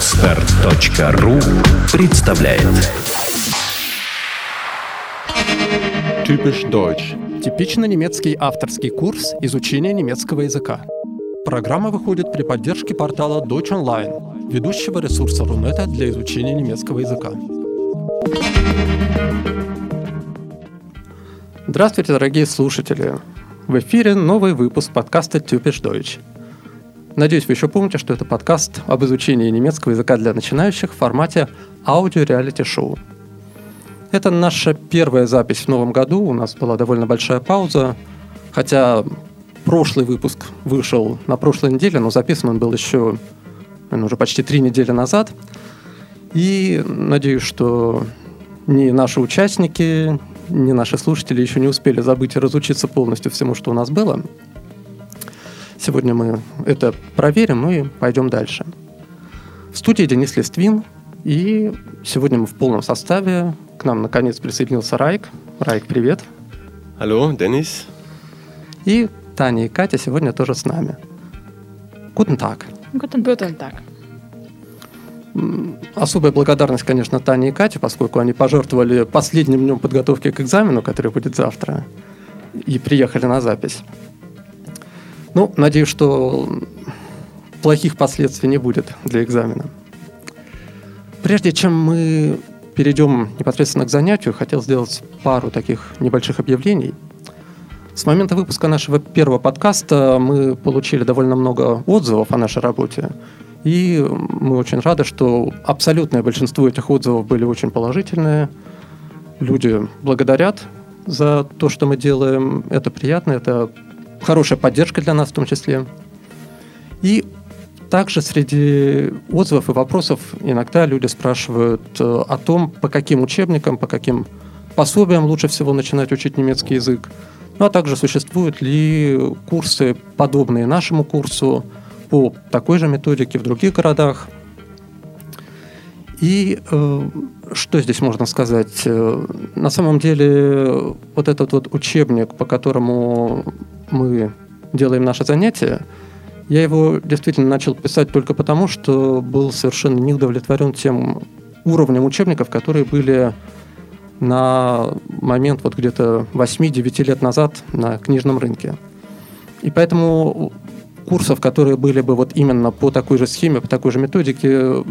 Отстар.ру представляет Typisch Deutsch. Типично немецкий авторский курс изучения немецкого языка. Программа выходит при поддержке портала Deutsch Online, ведущего ресурса Рунета для изучения немецкого языка. Здравствуйте, дорогие слушатели! В эфире новый выпуск подкаста Typisch Deutsch. Надеюсь, вы еще помните, что это подкаст об изучении немецкого языка для начинающих в формате аудио-реалити-шоу. Это наша первая запись в новом году. У нас была довольно большая пауза, хотя прошлый выпуск вышел на прошлой неделе, но записан он был еще наверное, уже почти три недели назад. И надеюсь, что ни наши участники, ни наши слушатели еще не успели забыть и разучиться полностью всему, что у нас было. Сегодня мы это проверим и пойдем дальше. В студии Денис Листвин, и сегодня мы в полном составе. К нам наконец присоединился Райк. Райк, привет. Алло, Денис. И Таня и Катя сегодня тоже с нами. Guten Tag. Guten, Guten Tag. Особая благодарность, конечно, Тане и Кате, поскольку они пожертвовали последним днем подготовки к экзамену, который будет завтра, и приехали на запись. Ну, надеюсь, что плохих последствий не будет для экзамена. Прежде чем мы перейдем непосредственно к занятию, хотел сделать пару таких небольших объявлений. С момента выпуска нашего первого подкаста мы получили довольно много отзывов о нашей работе. И мы очень рады, что абсолютное большинство этих отзывов были очень положительные. Люди благодарят за то, что мы делаем. Это приятно, это хорошая поддержка для нас в том числе. И также среди отзывов и вопросов иногда люди спрашивают э, о том, по каким учебникам, по каким пособиям лучше всего начинать учить немецкий язык. Ну а также существуют ли курсы, подобные нашему курсу, по такой же методике в других городах. И э, что здесь можно сказать? Э, на самом деле вот этот вот учебник, по которому мы делаем наши занятия, я его действительно начал писать только потому, что был совершенно не удовлетворен тем уровнем учебников, которые были на момент вот где-то 8-9 лет назад на книжном рынке. И поэтому курсов, которые были бы вот именно по такой же схеме, по такой же методике,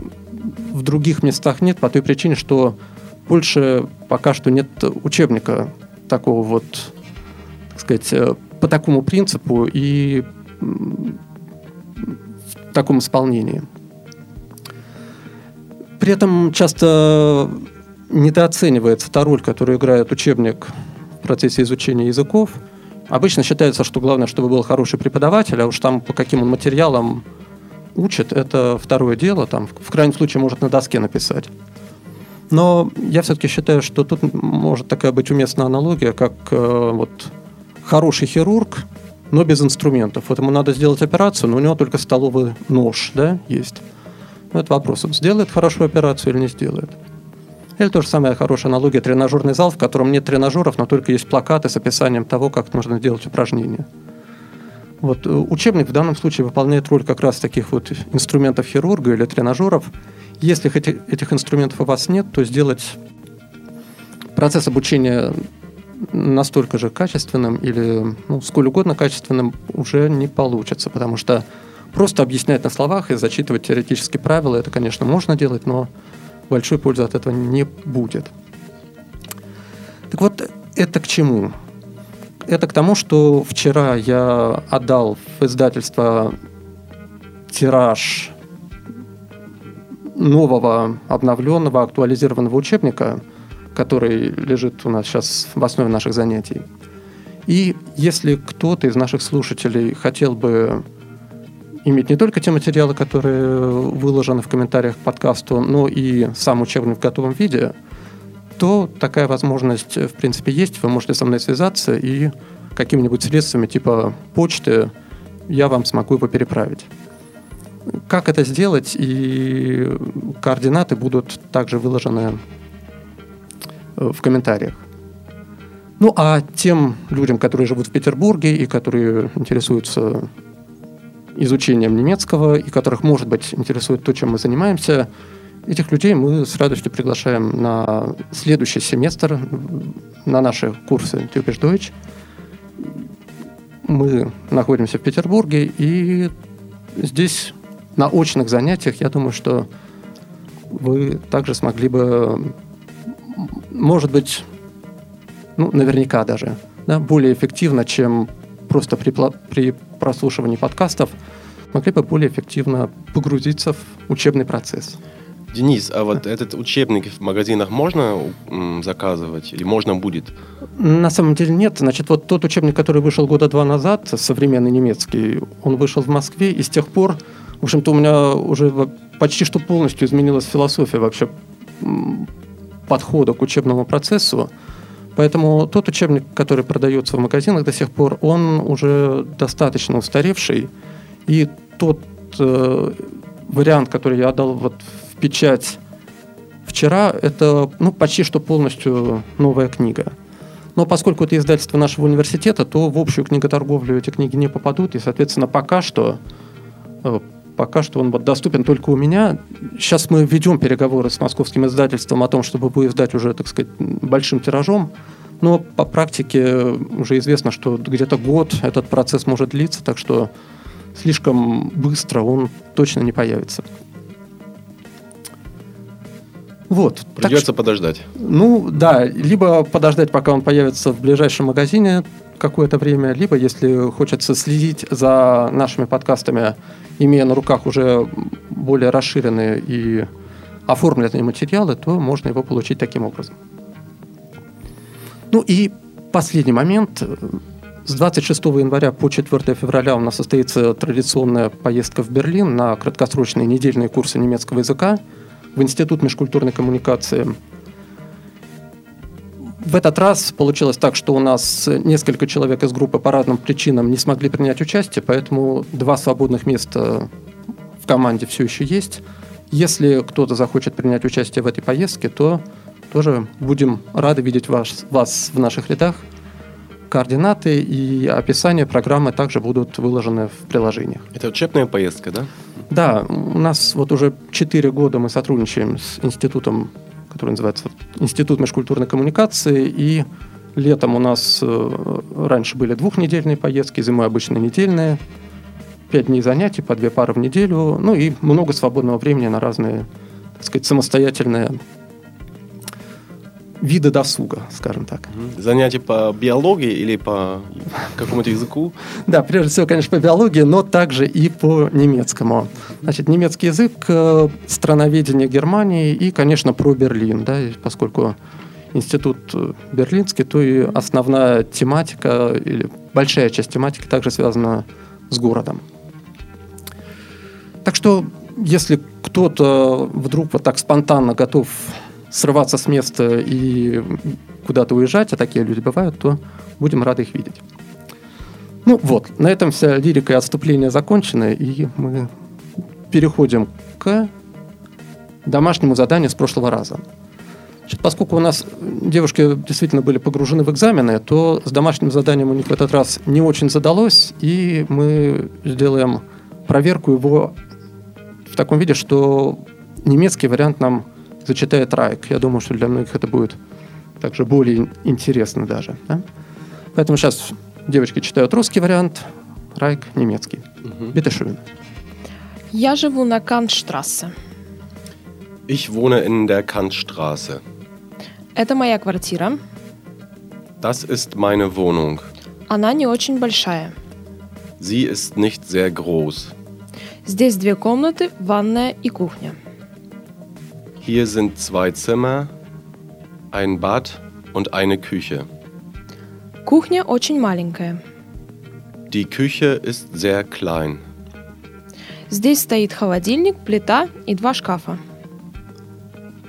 в других местах нет, по той причине, что больше пока что нет учебника такого вот, так сказать, э, по такому принципу и в таком исполнении. При этом часто недооценивается та роль, которую играет учебник в процессе изучения языков. Обычно считается, что главное, чтобы был хороший преподаватель, а уж там по каким он материалам учит, это второе дело. Там, в крайнем случае, может на доске написать. Но я все-таки считаю, что тут может такая быть уместная аналогия, как э, вот хороший хирург, но без инструментов. Вот ему надо сделать операцию, но у него только столовый нож да, есть. Ну, это вопрос, он сделает хорошую операцию или не сделает. Или то же самое хорошая аналогия тренажерный зал, в котором нет тренажеров, но только есть плакаты с описанием того, как нужно делать упражнения. Вот э, учебник в данном случае выполняет роль как раз таких вот инструментов хирурга или тренажеров. Если этих инструментов у вас нет, то сделать процесс обучения настолько же качественным или ну, сколь угодно качественным уже не получится, потому что просто объяснять на словах и зачитывать теоретические правила, это, конечно, можно делать, но большой пользы от этого не будет. Так вот, это к чему? Это к тому, что вчера я отдал в издательство тираж нового, обновленного, актуализированного учебника, который лежит у нас сейчас в основе наших занятий. И если кто-то из наших слушателей хотел бы иметь не только те материалы, которые выложены в комментариях к подкасту, но и сам учебник в готовом виде, то такая возможность, в принципе, есть. Вы можете со мной связаться и какими-нибудь средствами типа почты я вам смогу его переправить. Как это сделать? И координаты будут также выложены в комментариях. Ну а тем людям, которые живут в Петербурге и которые интересуются изучением немецкого и которых, может быть, интересует то, чем мы занимаемся, этих людей мы с радостью приглашаем на следующий семестр на наши курсы Typisch Deutsch. Мы находимся в Петербурге, и здесь на очных занятиях, я думаю, что вы также смогли бы, может быть, ну, наверняка даже, да, более эффективно, чем просто при, при прослушивании подкастов, могли бы более эффективно погрузиться в учебный процесс. Денис, а вот этот учебник в магазинах можно заказывать или можно будет? На самом деле нет. Значит, вот тот учебник, который вышел года два назад, современный немецкий, он вышел в Москве, и с тех пор, в общем-то, у меня уже почти что полностью изменилась философия вообще подхода к учебному процессу. Поэтому тот учебник, который продается в магазинах до сих пор, он уже достаточно устаревший. И тот э, вариант, который я отдал вот в печать вчера, это ну, почти что полностью новая книга. Но поскольку это издательство нашего университета, то в общую книготорговлю эти книги не попадут. И, соответственно, пока что э, пока что он вот доступен только у меня. Сейчас мы ведем переговоры с московским издательством о том, чтобы его издать уже, так сказать, большим тиражом. Но по практике уже известно, что где-то год этот процесс может длиться, так что слишком быстро он точно не появится. Вот. Придется так, подождать. Ну да, либо подождать, пока он появится в ближайшем магазине какое-то время, либо если хочется следить за нашими подкастами имея на руках уже более расширенные и оформленные материалы, то можно его получить таким образом. Ну и последний момент. С 26 января по 4 февраля у нас состоится традиционная поездка в Берлин на краткосрочные недельные курсы немецкого языка в Институт межкультурной коммуникации – в этот раз получилось так, что у нас несколько человек из группы по разным причинам не смогли принять участие, поэтому два свободных места в команде все еще есть. Если кто-то захочет принять участие в этой поездке, то тоже будем рады видеть вас, вас в наших рядах. Координаты и описание программы также будут выложены в приложениях. Это учебная поездка, да? Да, у нас вот уже 4 года мы сотрудничаем с Институтом который называется Институт межкультурной коммуникации. И летом у нас э, раньше были двухнедельные поездки, зимой обычно недельные. Пять дней занятий, по две пары в неделю. Ну и много свободного времени на разные, так сказать, самостоятельные виды досуга, скажем так. Занятия по биологии или по какому-то языку? Да, прежде всего, конечно, по биологии, но также и по немецкому. Значит, немецкий язык, э, страноведение Германии и, конечно, про Берлин, да, поскольку институт э, берлинский, то и основная тематика или большая часть тематики также связана с городом. Так что, если кто-то вдруг вот так спонтанно готов срываться с места и куда-то уезжать, а такие люди бывают, то будем рады их видеть. Ну вот, на этом вся лирика и отступление закончены, и мы переходим к домашнему заданию с прошлого раза. Значит, поскольку у нас девушки действительно были погружены в экзамены, то с домашним заданием у них в этот раз не очень задалось, и мы сделаем проверку его в таком виде, что немецкий вариант нам зачитает Райк. Я думаю, что для многих это будет также более интересно даже. Да? Поэтому сейчас девочки читают русский вариант, Райк немецкий. Угу. Bitte schön. Я живу на Кантштрассе. Ich wohne in der Kantstraße. Это моя квартира. Das ist meine Wohnung. Она не очень большая. Sie ist nicht sehr groß. Здесь две комнаты, ванная и кухня. Hier sind zwei Zimmer, ein Bad und eine Küche. Кухня очень маленькая. Die Küche ist sehr klein. Здесь стоит холодильник, плита и два шкафа.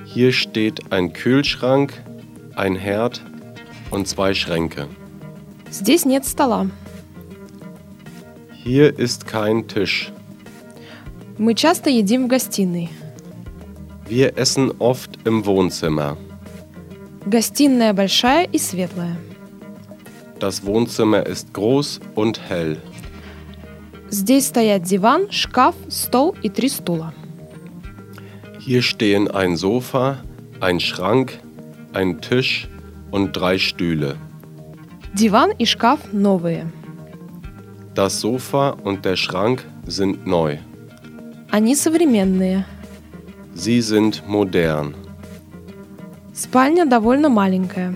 Hier steht ein Kühlschrank, ein Herd und zwei Schränke. Здесь нет стола. Hier ist kein Tisch. Мы часто едим в гостиной. Wir essen oft im Wohnzimmer. Гостиная большая и светлая. Das Wohnzimmer ist groß und hell. Здесь стоят диван, шкаф, стол и три стула. Hier stehen ein Sofa, ein Schrank, ein Tisch und drei Stühle. Диван и шкаф новые. Das Sofa und der Schrank sind neu. Они современные. Sie sind modern. Спальня довольно маленькая.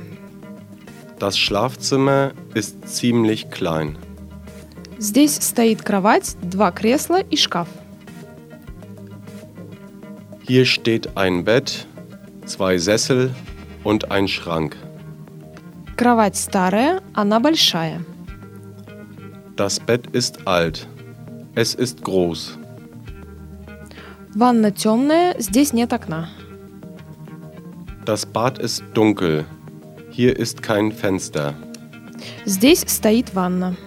Das Schlafzimmer ist ziemlich klein. Здесь стоит кровать, два кресла и шкаф. Hier steht ein Bett, zwei Sessel und ein Schrank. Кровать старая, она большая. Das Bett ist alt. Es ist groß. Ванна темная, здесь нет окна. Das Bad ist dunkel. Hier ist kein Fenster. Здесь стоит ванна.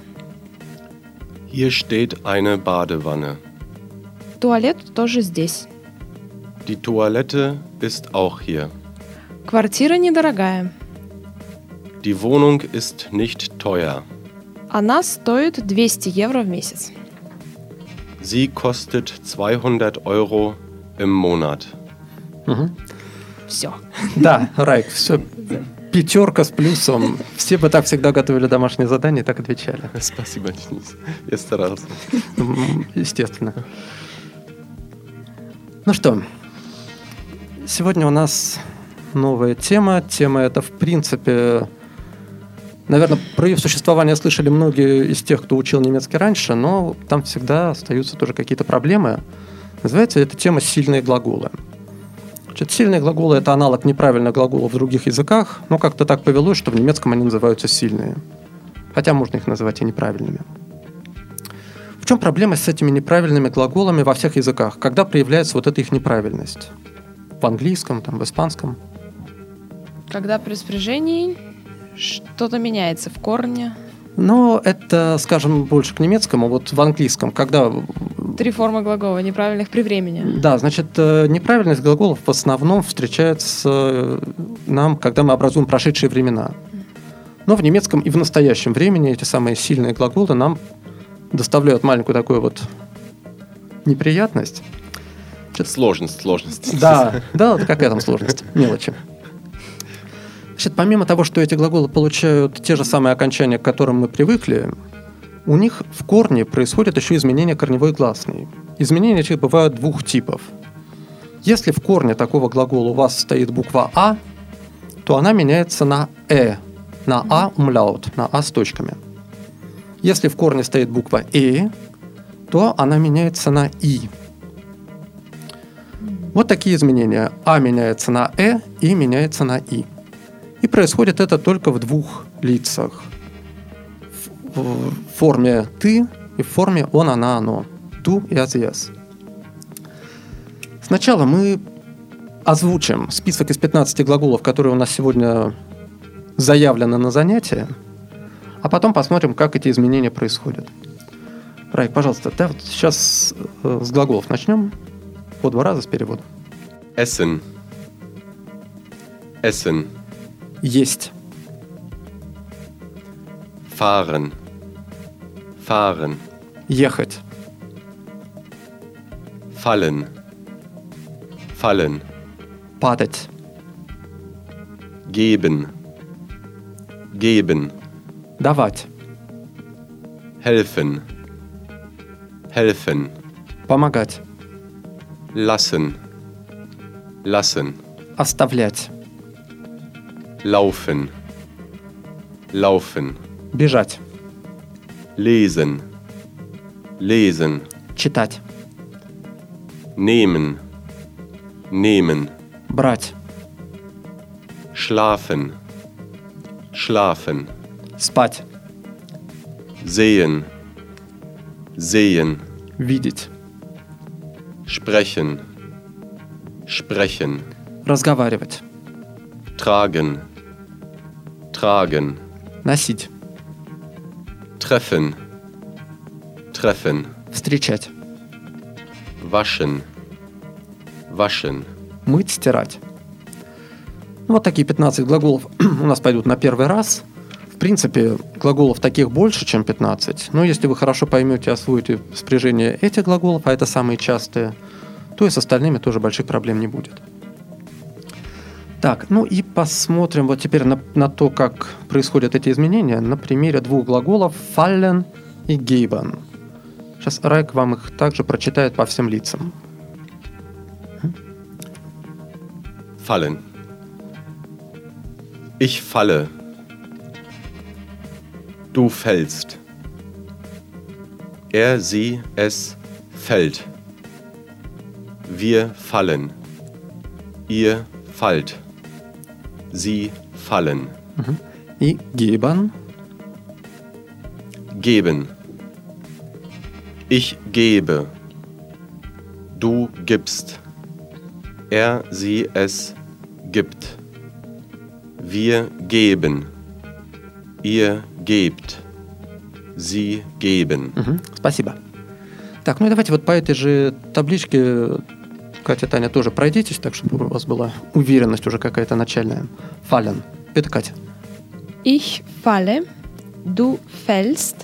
Hier steht eine Badewanne. Туалет тоже здесь. Die Toilette ist auch hier. Квартира недорогая. Die Wohnung ist nicht teuer. Она стоит 200 евро в месяц. Sie kostet 200 Euro im Monat. Все. Да, Райк, все. Пятерка с плюсом. Все бы так всегда готовили домашние задания и так отвечали. Спасибо, Денис. Я старался. Естественно. Ну что, сегодня у нас новая тема. Тема эта, в принципе, наверное, про ее существование слышали многие из тех, кто учил немецкий раньше, но там всегда остаются тоже какие-то проблемы. Называется эта тема «сильные глаголы». Значит, сильные глаголы – это аналог неправильных глаголов в других языках, но как-то так повелось, что в немецком они называются сильные. Хотя можно их называть и неправильными. В чем проблема с этими неправильными глаголами во всех языках? Когда проявляется вот эта их неправильность? В английском, там, в испанском? Когда при спряжении что-то меняется в корне. Но это, скажем, больше к немецкому. Вот в английском, когда... Три формы глагола, неправильных при времени. Да, значит, э, неправильность глаголов в основном встречается э, нам, когда мы образуем прошедшие времена. Но в немецком и в настоящем времени эти самые сильные глаголы нам доставляют маленькую такую вот неприятность. Сложность, сложность. Да, да, какая там сложность? Мелочи. Значит, помимо того, что эти глаголы получают те же самые окончания, к которым мы привыкли, у них в корне происходит еще изменение корневой гласной. Изменения эти бывают двух типов. Если в корне такого глагола у вас стоит буква «а», то она меняется на «э», на «а» умляут, на «а» с точками. Если в корне стоит буква «э», то она меняется на «и». Вот такие изменения. «А» меняется на «э», «и» меняется на «и». И происходит это только в двух лицах. В форме «ты» и в форме «он», «она», «оно». «Ту» и «азиас». Сначала мы озвучим список из 15 глаголов, которые у нас сегодня заявлены на занятие, а потом посмотрим, как эти изменения происходят. Райк, пожалуйста, да, вот сейчас э, с глаголов начнем по два раза с переводом. Essen. Essen. Есть, Fahren. Fahren. ехать, Fallen. Fallen. падать, Geben. Geben. давать, Helfen. Helfen. помогать, Lassen. Lassen. оставлять, Laufen. Laufen. бежать, Lesen. Lesen. читать, Nehmen. Nehmen. брать, Schlafen. Schlafen. спать, Sehen. Sehen. видеть, Sprechen. Sprechen. разговаривать, Tragen. Tragen. носить, Treffen. Treffen. встречать, Waschen. Waschen. мыть, стирать. Ну, Вот такие 15 глаголов у нас пойдут на первый раз. В принципе, глаголов таких больше, чем 15. Но если вы хорошо поймете освоите спряжение этих глаголов, а это самые частые, то и с остальными тоже больших проблем не будет. Так, ну и посмотрим вот теперь на, на то, как происходят эти изменения на примере двух глаголов fallen и geben. Сейчас Райк вам их также прочитает по всем лицам. Fallen. Ich falle. Du fällst. Er, sie, es fällt. Wir fallen. Ihr fallt. Sie fallen. И geben. Geben. Ich gebe. Du gibst. Er, sie, es gibt. Wir geben. Ihr gebt. Sie geben. Мгм, Спасибо. Так, ну и давайте вот по этой же табличке, Катя, Таня, тоже пройдитесь, так чтобы у вас была уверенность уже какая-то начальная. Fallen. Это Катя. Ich falle, du fällst,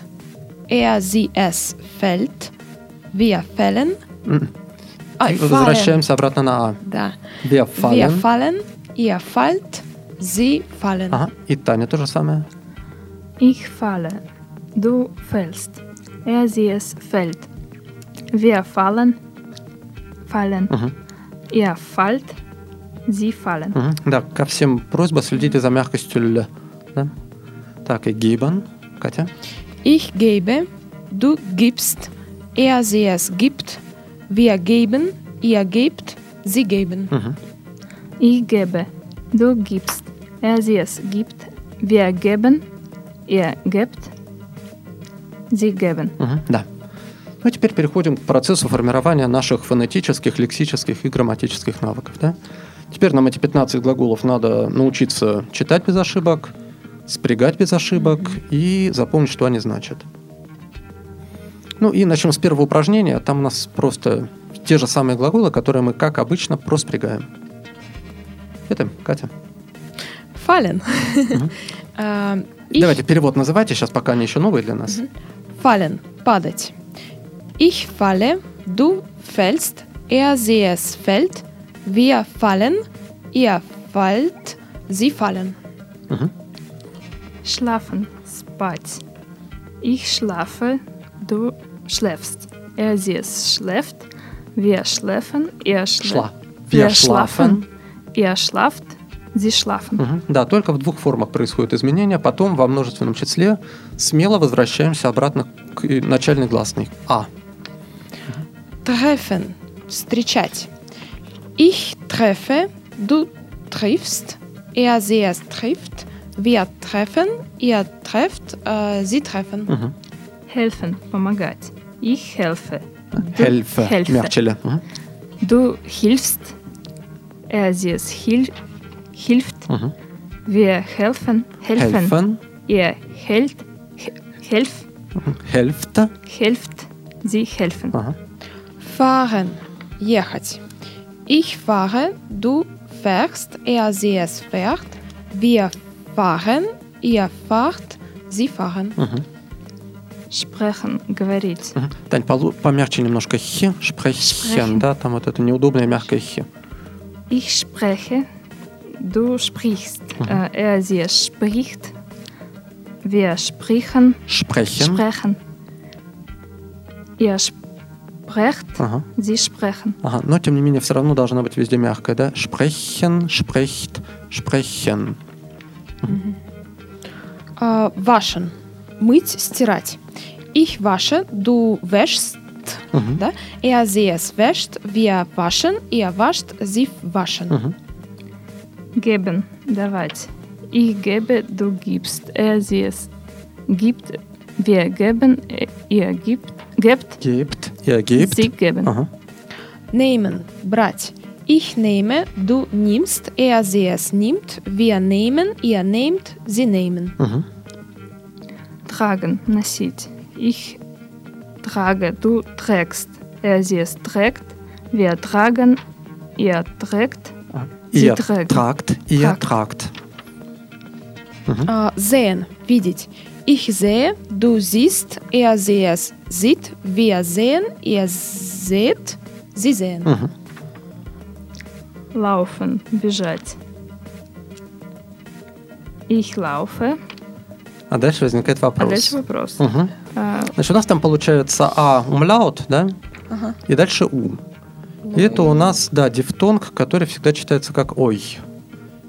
er, sie, es fällt, wir fällen. М. Ah, И fallen. возвращаемся обратно на А. Да. Wir Wir fallen. fallen, ihr fallt, sie fallen. Ага. И Таня то же самое. Ich falle, du fällst, er sie es fällt. Wir fallen, fallen, Мгм. ihr fallt, sie fallen. Мгм. Да, ко всем просьба следите за мягкостью «л». Да? Так, и geben. Катя. Ich gebe, du gibst, er, sie, es gibt, wir geben, ihr gebt, sie geben. Мгм. Ich gebe, du gibst, er sie es gibt, wir geben, ihr gebt, sie geben. Мгм. Да. Ну и теперь переходим к процессу формирования наших фонетических, лексических и грамматических навыков. Да? Теперь нам эти 15 глаголов надо научиться читать без ошибок, спрягать без ошибок и запомнить, что они значат. Ну и начнем с первого упражнения. Там у нас просто те же самые глаголы, которые мы, как обычно, проспрягаем. Это Катя. Äh, ich Давайте перевод называйте, сейчас пока они еще новые для нас. fallen, падать. Ich falle, du fällst, er, sie, es fällt, wir fallen, ihr fallt, sie fallen. Schlafen, spать. Ich schlafe, du schläfst. Er sie es schläft, wir schläfen, er schläft. Шла. Wir Wir schlafen. schlafen, ihr schlaft, sie schlafen. Мгм. Да, только в двух формах происходят изменения. Потом во множественном числе смело возвращаемся обратно к э, начальной гласной. А. Treffen, встречать. Ich treffe, du triffst, er, sie, es trifft, wir treffen, ihr trefft, äh, sie treffen. Мгм. Helfen, помогать. Ich helfe. Du Хельфе. helfe. Мягче. Мгм. Du hilfst, er sie es hil hilft. Мгм. Wir helfen, helfen. Helfen. Ihr hält, he- helf, Мгм. Helft. helft, sie helfen. Ага. Fahren, ехать. Ich fahre, du fährst, er, sie, es fährt, wir fahren, ihr fahrt, sie fahren. Мгм. Sprechen, говорить. Мгм. Тань, полу- помягче немножко хи, шпрехен, Sprechen. да, там вот это неудобное мягкое хи. Ich spreche, du sprichst. Äh, er, sie es spricht. Wir sprechen, Шпрехен. sprechen. Ihr Sprecht, Ага. sie sprechen. Ага. Но, тем не менее, все равно должна быть везде мягкая, да? Шпрехен, шпрехт, шпрехен. Äh, waschen, мыть, стирать. Ich wasche, du wäschst, Мгм. да? Er, sie, es wäscht, wir waschen, ihr wascht, sie waschen. Мгм. Geben, давать. Ich gebe, du gibst. Er, sie es gibt. Wir geben, äh, ihr gibt, gebt, Gebt, ihr gebt. sie geben. Ага. Nehmen, брать. Ich nehme, du nimmst, er, sie, es nimmt, wir nehmen, ihr nehmt, sie nehmen. Мгм. Tragen, носить. Ich trage, du trägst. Er, sie es trägt. Wir tragen, ihr trägt. Sie Ihr trägt. tragt, ihr Tragt. tragt. А, sehen, видеть. Ich sehe, du siehst, er sehe es, sieht, wir sehen, ihr seht, sie sehen. Мгм. Laufen, бежать. Ich laufe. А дальше возникает А вопрос. дальше вопрос. Мгм. А, Значит, у нас там получается А умляут, да? Ага. И дальше У. И это у нас, да, дифтонг, который всегда читается как Ой.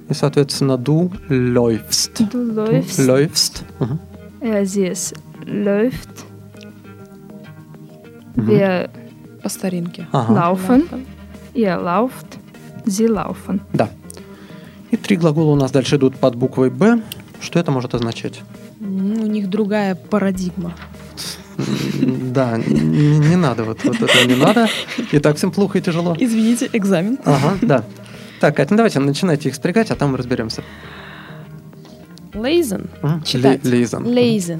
И, соответственно, ду läufst. Du läufst. Läufst. Мгм. Sie es läuft. Mhm. Wir По старинке. Ага. laufen. Ihr lauft. Sie laufen. Да. И три глагола у нас дальше идут под буквой Б. Что это может означать? М, У них другая парадигма. Да, не, не надо, вот, вот это не надо. И так всем плохо и тяжело. Извините, экзамен. Ага, да. Так, Катя, ну давайте начинайте их спрягать, а там мы разберемся. Lesen. Мгм. Читать. Lesen. Lesen.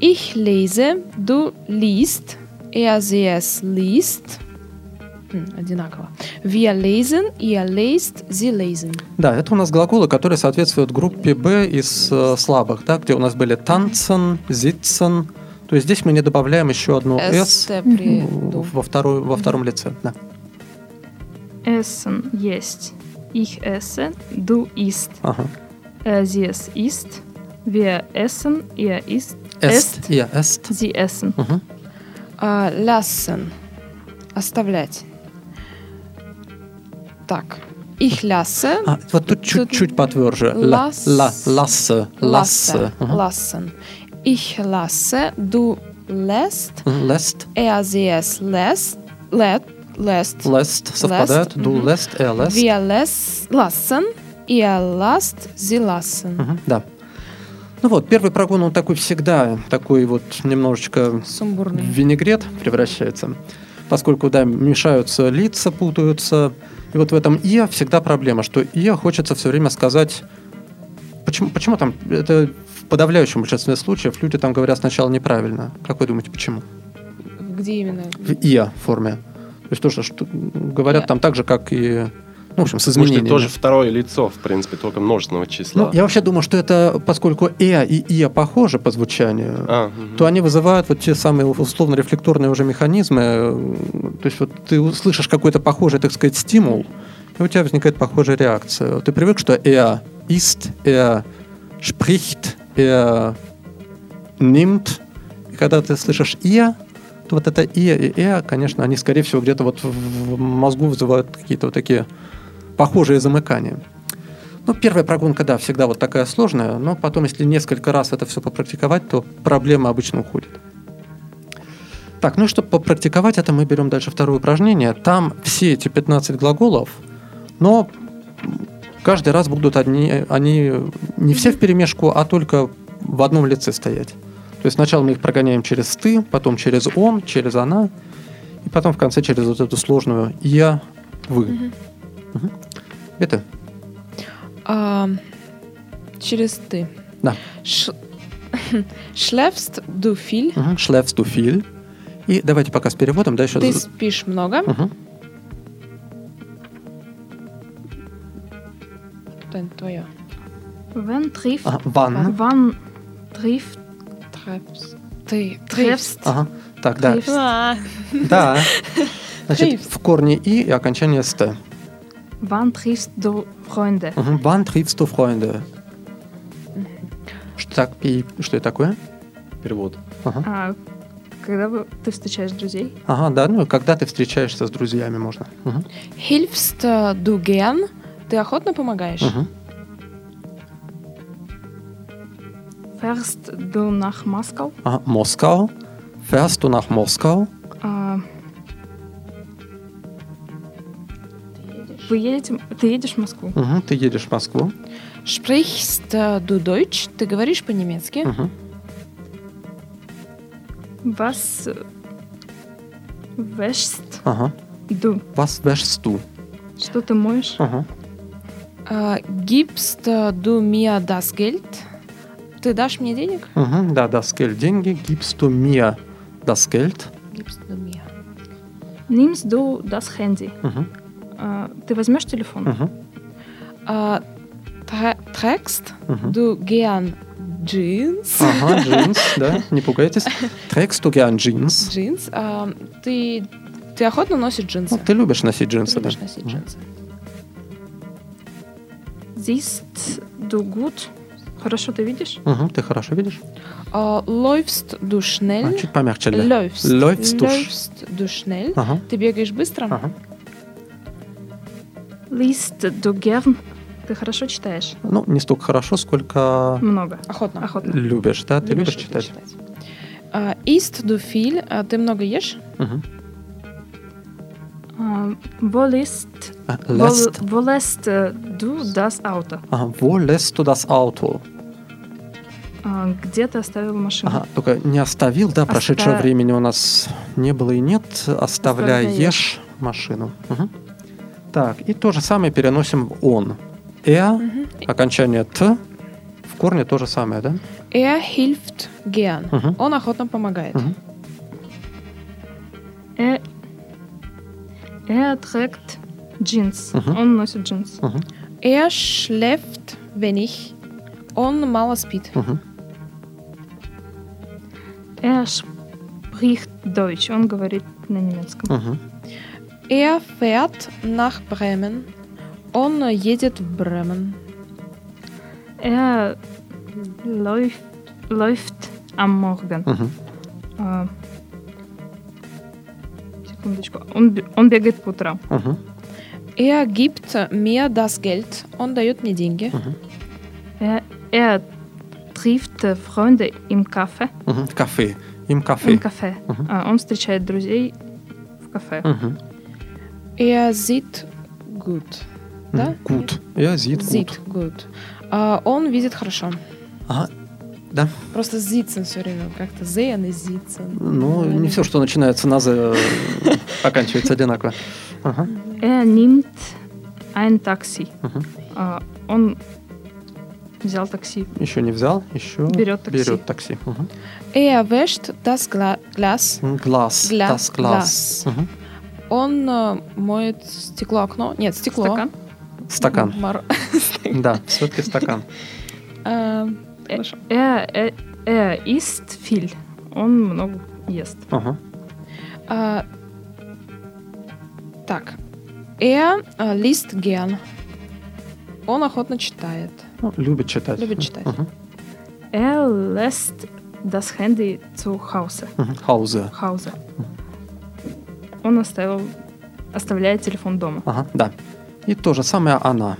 Ich lese, du liest, er sie es liest. М, Одинаково. Wir lesen, ihr lest, sie lesen. Да, это у нас глаголы, которые соответствуют группе Б из э, слабых, да, где у нас были tanzen, sitzen. То есть здесь мы не добавляем еще одну S ду. во, второй, во втором лице. Да. Essen, есть. Ich esse. Du isst. Ага. Er sie es isst. Wir essen. Ihr isst. Est, ja, est. Sie essen. Мгм. А, lassen. Оставлять. Так. Ich lasse. А, вот тут чуть-чуть потверже. Ла, Лас- ла, лассе, Lasse. лассе. Мгм. Lassen. Ich lasse, du lässt, Мгм, Lässt, er sie es lässt, lässt, lässt. lässt совпадают. Du мгм. lässt, er lässt. Wir lässt, lassen, Sie lassen. Мгм, Да. Ну вот, первый прогон, он такой всегда, такой вот немножечко в Сумбурный. винегрет превращается, поскольку, да, мешаются лица, путаются. И вот в этом «и» всегда проблема, что «и» хочется все время сказать... Почему, почему там... Это в подавляющем большинстве случаев люди там говорят сначала неправильно. Как вы думаете, почему? Где именно? В «и» форме. То есть тоже что, говорят Я- там так же, как и... Ну, в общем, с Может, изменениями. это тоже второе лицо, в принципе, только множественного числа. Ну, я вообще думаю, что это, поскольку «э» и «и» похожи по звучанию, А, мгм. то они вызывают вот те самые условно-рефлекторные уже механизмы. То есть вот ты услышишь какой-то похожий, так сказать, стимул, и у тебя возникает похожая реакция. Ты привык, что «er ist», «er spricht», «er nimmt». И когда ты слышишь «я», то вот это «и» и «э», конечно, они, скорее всего, где-то вот в мозгу вызывают какие-то вот такие похожие замыкания. Ну, первая прогонка, да, всегда вот такая сложная, но потом, если несколько раз это все попрактиковать, то проблема обычно уходит. Так, ну и чтобы попрактиковать это, мы берем дальше второе упражнение. Там все эти 15 глаголов, но каждый раз будут одни, они не все в перемешку, а только в одном лице стоять. То есть сначала мы их прогоняем через «ты», потом через «он», через «она», и потом в конце через вот эту сложную «я», «вы». Мгм. Это? А, через ты. Да. Ш- Schläfst du viel? Мгм. Schläfst du viel? И давайте пока с переводом, да, еще... Ты спишь много? Мгм. Это твое. Wann trifft, Ага, wann? wann trifft, Трефс. Ты. treffst, Ага. Так, да. А, Да. Значит, в корне «и» и окончание «ст». Wann triffst du Freunde? Мгм. Wann triffst du Freunde? Что, так, и, что это такое? Перевод. Ага. А когда ты встречаешь друзей? ага, да, ну, когда ты встречаешься с друзьями, можно. Мгм. Hilfst du gern? Ты охотно помогаешь? Мгм. Fährst du nach Moskau? Ага, Moskau. Fährst du nach Moskau? Вы едете, ты едешь в Москву? Мгм, Ты едешь в Москву. Sprichst äh, du Deutsch? Ты говоришь по-немецки? Мгм. Was äh, wäschst Ага. du? Was wäschst du? Что ты моешь? Ага. Äh, gibst äh, du mir das Geld? Ты дашь мне денег? Мгм, Да, das Geld. Деньги. Gibst du mir das Geld? Gibst du mir. Nimmst du das Handy? А, Ты возьмешь телефон? trägst Мгм. du gern Jeans? Ага, джинс, да, не пугайтесь. Trägst du gern Jeans? Джинс. А, ты, ты охотно носишь джинсы? Ну, ты любишь носить Ты джинсы, да? любишь носить джинсы. Siehst du gut? Хорошо ты видишь? Мгм, Ты хорошо видишь? А, läufst du schnell? А, чуть помягче. Läufst. Läufst du Läufst du schnell? Ага, Ты бегаешь быстро? ага. Du gern? Ты хорошо читаешь? Ну, не столько хорошо, сколько Много. Охотно. Охотно. любишь, да? Ты любишь ли читать? А, isst du viel? А, ты много ешь? А, А, wo, lässt. wo lässt äh, du das Auto? Ага, wo lässt du das Auto? А, Где ты оставил машину? Ага, только не оставил, да, прошедшего Оста- времени у нас не было и нет. Оставляешь Оставляешь. машину. Мгм. Так, и то же самое переносим в он. Er, Мгм. окончание т, в корне то же самое, да? Er hilft gern. Мгм. Он охотно помогает. Мгм. Er, er trägt Jeans. Он носит джинсы. Мгм. Er schläft wenig. Он мало спит. Er spricht Deutsch. Он говорит на немецком. Мгм. Er fährt nach Bremen. Он едет в Бремен. Er läuft, läuft am Morgen. Мгм. А, секундочку. Он, бе- он бегает по утрам. Мгм. Er gibt mir das Geld. Он дает мне деньги. Er, er trifft äh, Freunde im Café. Мгм. Кафе. Им кафе. Im Café. Mhm. А, он встречает друзей в кафе. Мгм. Er sieht gut. Да? Gut. Er sieht gut. Sieht gut. А, он видит хорошо. Ага. Да. Просто sitzen все время. Как-то sehen и sitzen. Ну, не все, что начинается на «з», оканчивается одинаково. Ага. Er nimmt ein Taxi. Мгм. А, он взял такси. Еще не взял, еще Берет такси. берет такси. Мгм. Er wäscht das Gla Glas. Глаз. Гля- Das Glas. глаз. Мгм. Он э, моет стекло, окно. Нет, стекло. Стакан. Стакан. Мар- Да, все-таки стакан. Э, er, er isst viel. Он много ест. Ага. Так. Äh, liest gern. Он охотно читает. Ну, любит читать. Любит читать. Er lässt das Handy zu Hause. Hause. Hause. Он оставил, оставляет телефон дома. Ага, да. И то же самое она.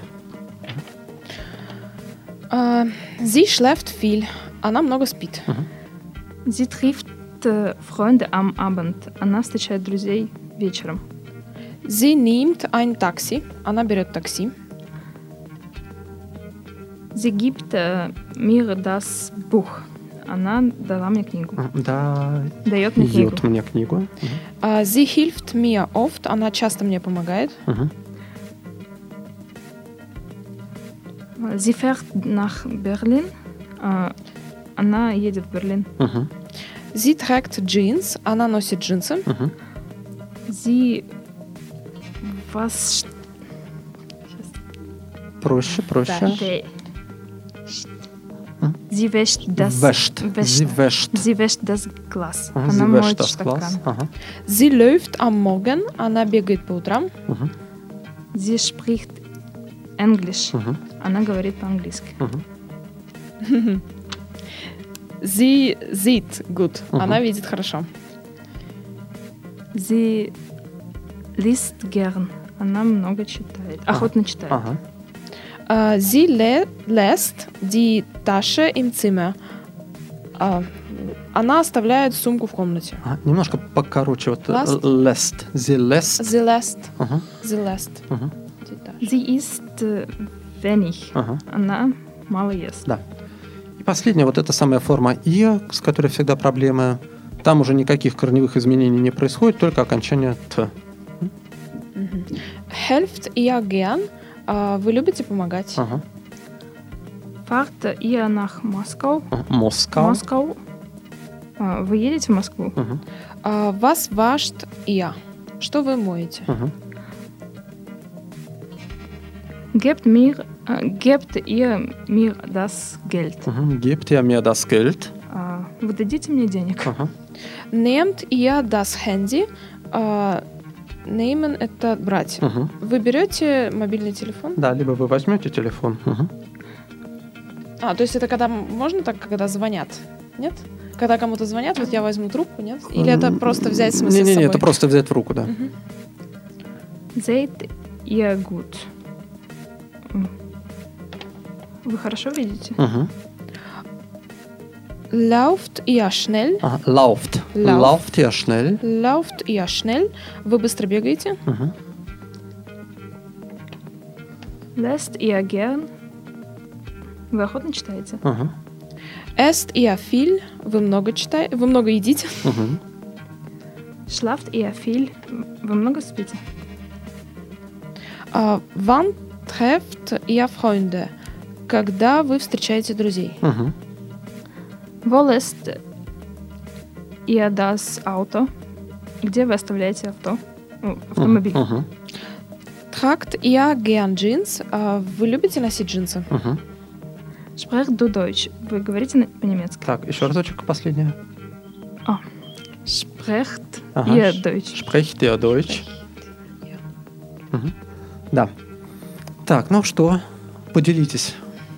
Äh, sie schläft viel. Она много спит. Sie trifft äh, Freunde am Abend. Она встречает друзей вечером. Sie nimmt ein Taxi. Она берет такси. Sie gibt äh, mir das Buch. Она дала мне книгу. М, Да, Дает мне книгу. дает мне книгу. Sie hilft mir oft. Она часто мне помогает. Sie fährt nach Berlin. Она едет в Берлин. Sie trägt Jeans. Она носит джинсы. Sie was Проще, проще. Sie wäscht das Wäscht. wäscht, Sie wäscht. Sie wäscht das Glas. Ага, Она Sie wäscht моет das стакан. Glas. Ага. Sie läuft am Morgen. Она бегает по утрам. Мгм. Sie spricht Englisch. Мгм. Она говорит по-английски. Sie sieht gut. Mhm. Она видит хорошо. Sie liest gern. Она много читает. Охотно читает. Ага. Äh, sie lä lässt die Tasche im Zimmer. Äh, она оставляет сумку в комнате. Ага, Немножко покороче. Вот Last? lässt. Sie lässt. Sie lässt. Ага. Sie lässt Мгм. die Tasche. Sie isst äh, wenig. Ага. Она мало ест. Да. И последняя, вот эта самая форма «и», с которой всегда проблемы. Там уже никаких корневых изменений не происходит, только окончание «т». Helft ihr gern. Äh, вы любите помогать. Ага. Moskau? Ага. Москва. Москау. А, Вы едете в Москву? Мгм. Äh, was wascht ihr? Что вы моете? Мгм. Gebt mir Äh, Gebt ihr mir das Geld? Mhm. Gebt ihr mir das Geld? Äh, Вы дадите мне денег? Ага. Nehmt ihr das Handy? А, Nehmen это брать. Мгм. Вы берете мобильный телефон? Да, либо вы возьмете телефон. Мгм. А, то есть это когда можно так, когда звонят? Нет? Когда кому-то звонят, вот я возьму трубку, нет? Или это просто взять в смысле с Не-не-не, собой? это просто взять в руку, да. Ihr gut? М. Вы хорошо видите? Мгм. Lauft ihr schnell? Ага, Lauft. Lauf. Lauft ihr schnell. Lauft ihr schnell? Вы быстро бегаете? Lässt ihr gern? Вы охотно читаете? Ага. Esst ihr viel? Вы много читаете? Вы много едите? Schlaft ihr viel? Вы много спите? А, Wann trefft ihr Freunde? Когда вы встречаете друзей? Мгм. Lässt ihr das Auto? Где вы оставляете авто? Ну, автомобиль. Мгм. Tragt ihr gern Jeans? А, Вы любите носить джинсы? Мгм. Sprecht du Deutsch? Вы говорите по-немецки? Так, еще разочек последнее. Sprecht Ага. ihr Deutsch? Sprecht ihr Deutsch? Да. Так, ну что, поделитесь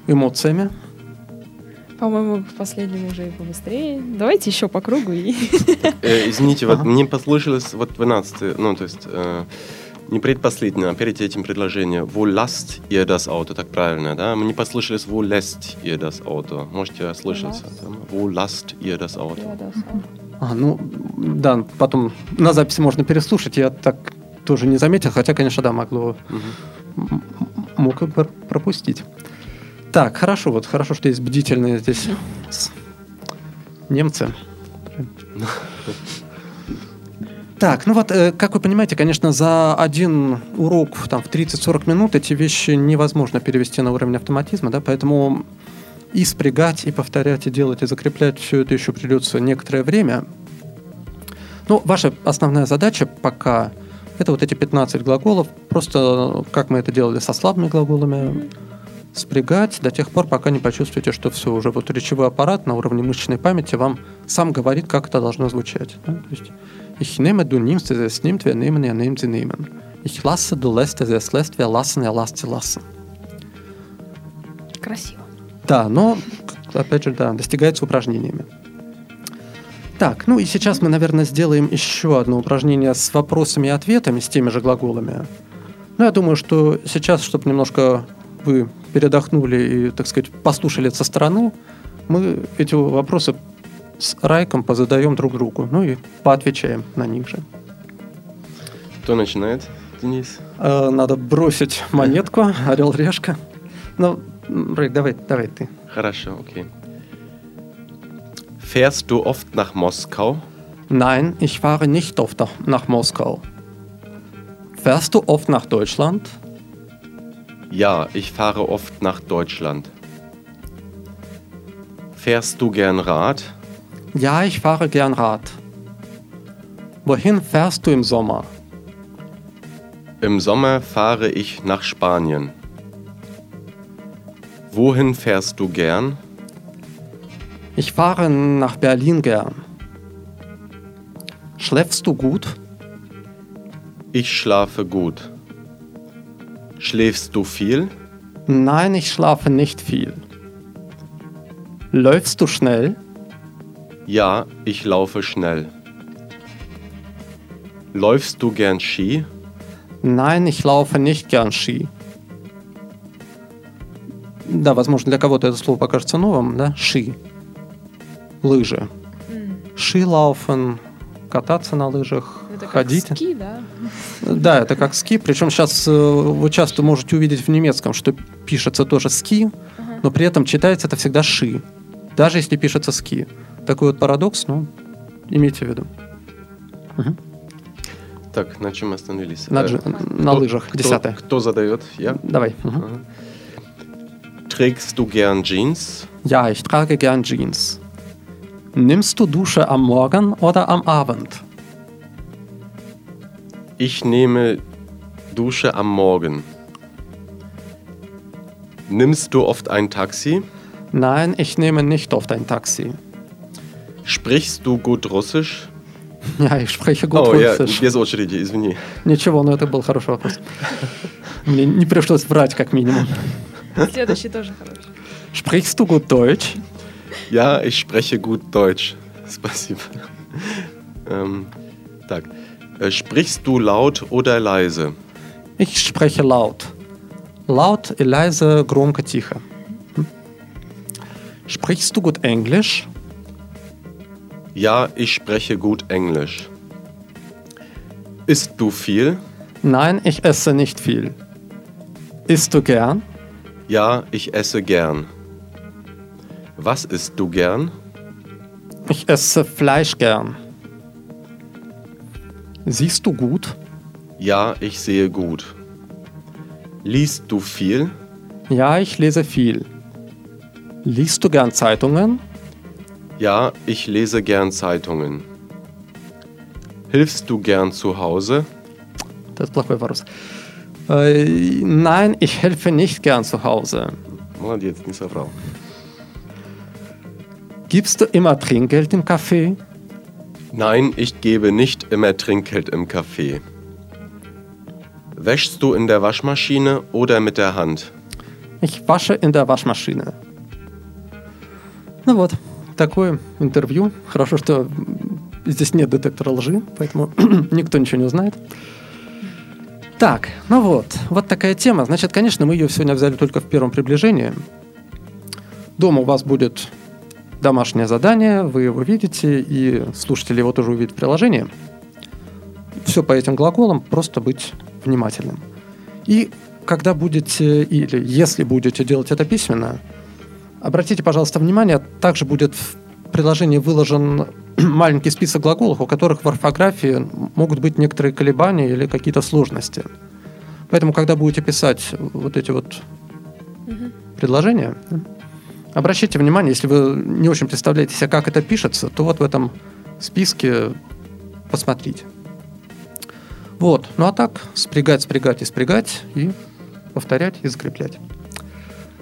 эмоциями. По-моему, в последнем уже и побыстрее. Давайте еще по кругу и... Э, извините, вот мне послышалось вот 12, ну, то есть э, не предпоследнее, а перед этим предложение. Wo lasst ihr das Auto? Так правильно, да? Мне послышалось, wo lässt ihr das Auto? Можете ослышаться? Wo lasst ihr das Auto? А, ну, да, потом на записи можно переслушать. Я так тоже не заметил, хотя, конечно, да, могло м- мог пропустить. Так, хорошо, вот хорошо, что есть бдительные здесь немцы. Так, ну вот, э, как вы понимаете, конечно, за один урок там, в 30-40 минут эти вещи невозможно перевести на уровень автоматизма, да, поэтому и спрягать, и повторять, и делать, и закреплять все это еще придется некоторое время. Ну, ваша основная задача пока это вот эти 15 глаголов, просто как мы это делали со слабыми глаголами, спрягать до тех пор, пока не почувствуете, что все, уже вот речевой аппарат на уровне мышечной памяти вам сам говорит, как это должно звучать. да. То есть Ich nehme, du nimmst, es nimmt, wir nehmen, er nimmt, sie nehmen. Ich lasse, du lässt, es lässt, wir lassen, er lasst, sie lassen. Красиво. Да, но, опять же, да, достигается упражнениями. Так, ну и сейчас мы, наверное, сделаем еще одно упражнение с вопросами и ответами, с теми же глаголами. Ну, я думаю, что сейчас, чтобы немножко вы передохнули и, так сказать, послушали со стороны, мы эти вопросы с Райком позадаем друг другу, ну и поотвечаем на них же. Кто начинает, Денис? Э, Надо бросить монетку, орел-решка. Ну, Райк, давай, давай ты. Хорошо, окей. Fährst du oft nach Moskau? Nein, ich fahre nicht oft nach Moskau. Fährst du oft nach Deutschland? Ja, ich fahre oft nach Deutschland. Fährst du gern Rad? Ja, ich fahre gern Rad. Wohin fährst du im Sommer? Im Sommer fahre ich nach Spanien. Wohin fährst du gern? Ich fahre nach Berlin gern. Schläfst du gut? Ich schlafe gut. Schläfst du viel? Nein, ich schlafe nicht viel. Läufst du schnell? Ja, ich laufe schnell. Läufst du gern Ski? Nein, ich laufe nicht gern Ski. Да, возможно, для кого-то это слово покажется новым, да? Ши. Лыжи. Ши-лауфен, кататься на лыжах, Это как ходить. ски, да? Да, это как ски. Причем сейчас э, вы часто можете увидеть в немецком, что пишется тоже ски, но при этом читается это всегда ши. Даже если пишется ски. Такой вот парадокс, ну, имейте в виду. Так, на чем остановились? На, Э, джи- на лыжах. кто- Десятое. Кто задает? Я? Давай. Мгм. Ага. Trägst du gern Jeans? Ja, ich trage gern Jeans. Nimmst du Dusche am Morgen oder am Abend? Ich nehme Dusche am Morgen. Nimmst du oft ein Taxi? Nein, ich nehme nicht oft ein Taxi. Sprichst du gut Russisch? Ja, ich spreche gut О, я Russisch. без очереди, извини. Ничего, но это был хороший вопрос. Мне не пришлось врать, как минимум. Следующий тоже хороший. Sprichst du gut Deutsch? Ja, ich spreche gut Deutsch. Спасибо. Ähm, так. Äh, Sprichst du laut oder leise? Ich spreche laut. Laut и leise, громко, тихо. Hm? Sprichst du gut Englisch? Ja, ich spreche gut Englisch. Isst du viel? Nein, ich esse nicht viel. Isst du gern? Ja, ich esse gern. Was isst du gern? Ich esse Fleisch gern. Siehst du gut? Ja, ich sehe gut. Liest du viel? Ja, ich lese viel. Liest du gern Zeitungen? Ja, ich lese gern Zeitungen. Hilfst du gern zu Hause? Das ist плохой вопрос. Äh, nein, ich helfe nicht gern zu Hause. Молодец, не соврал. Gibst du immer Trinkgeld im Café? Nein, ich gebe nicht immer Trinkgeld im Café. Wäschst du in der Waschmaschine oder mit der Hand? Ich wasche in der Waschmaschine. Ну вот, такое интервью. Хорошо, что здесь нет детектора лжи, поэтому никто ничего не узнает. Так, ну вот, вот такая тема. Значит, конечно, мы ее сегодня взяли только в первом приближении. Дома у вас будет домашнее задание, вы его видите, и слушатели его тоже увидят в приложении. Все по этим глаголам, просто быть внимательным. И когда будете, или если будете делать это письменно, обратите, пожалуйста, внимание, также будет в приложении выложен маленький список глаголов, у которых в орфографии могут быть некоторые колебания или какие-то сложности. Поэтому, когда будете писать вот эти вот предложения, обращайте внимание, если вы не очень представляете себе, как это пишется, то вот в этом списке посмотрите. Вот. Ну а так, спрягать, спрягать и спрягать, и повторять и закреплять.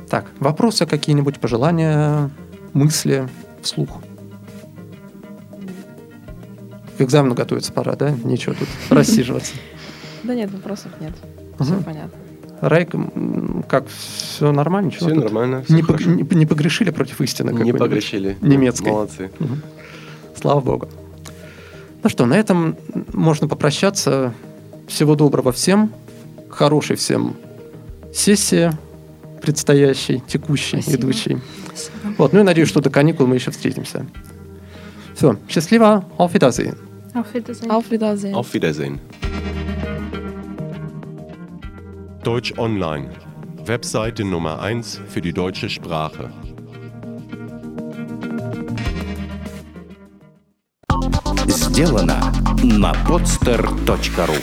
Так, вопросы какие-нибудь, пожелания, мысли вслух? К экзамену готовиться пора, да? Нечего тут рассиживаться. Да нет, вопросов нет. Все понятно. Райк, как, все нормально? Ничего Все тут? нормально, все Не, хорошо. не- не погрешили против истины? Не погрешили. Немецкой. Молодцы. Мгм. Слава богу. Ну что, на этом можно попрощаться. Всего доброго всем. Хорошей всем сессии предстоящей, текущей, Спасибо. идущей. Вот, ну и надеюсь, что до каникул мы еще встретимся. Все, счастливо, auf Wiedersehen. Auf Wiedersehen. Auf Wiedersehen. Auf Wiedersehen. Deutsch Online. Webseite Nummer 1 für die deutsche Sprache. Сделано на podster.ru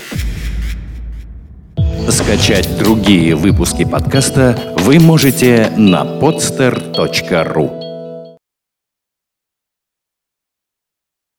Скачать другие выпуски подкаста вы можете на podster.ru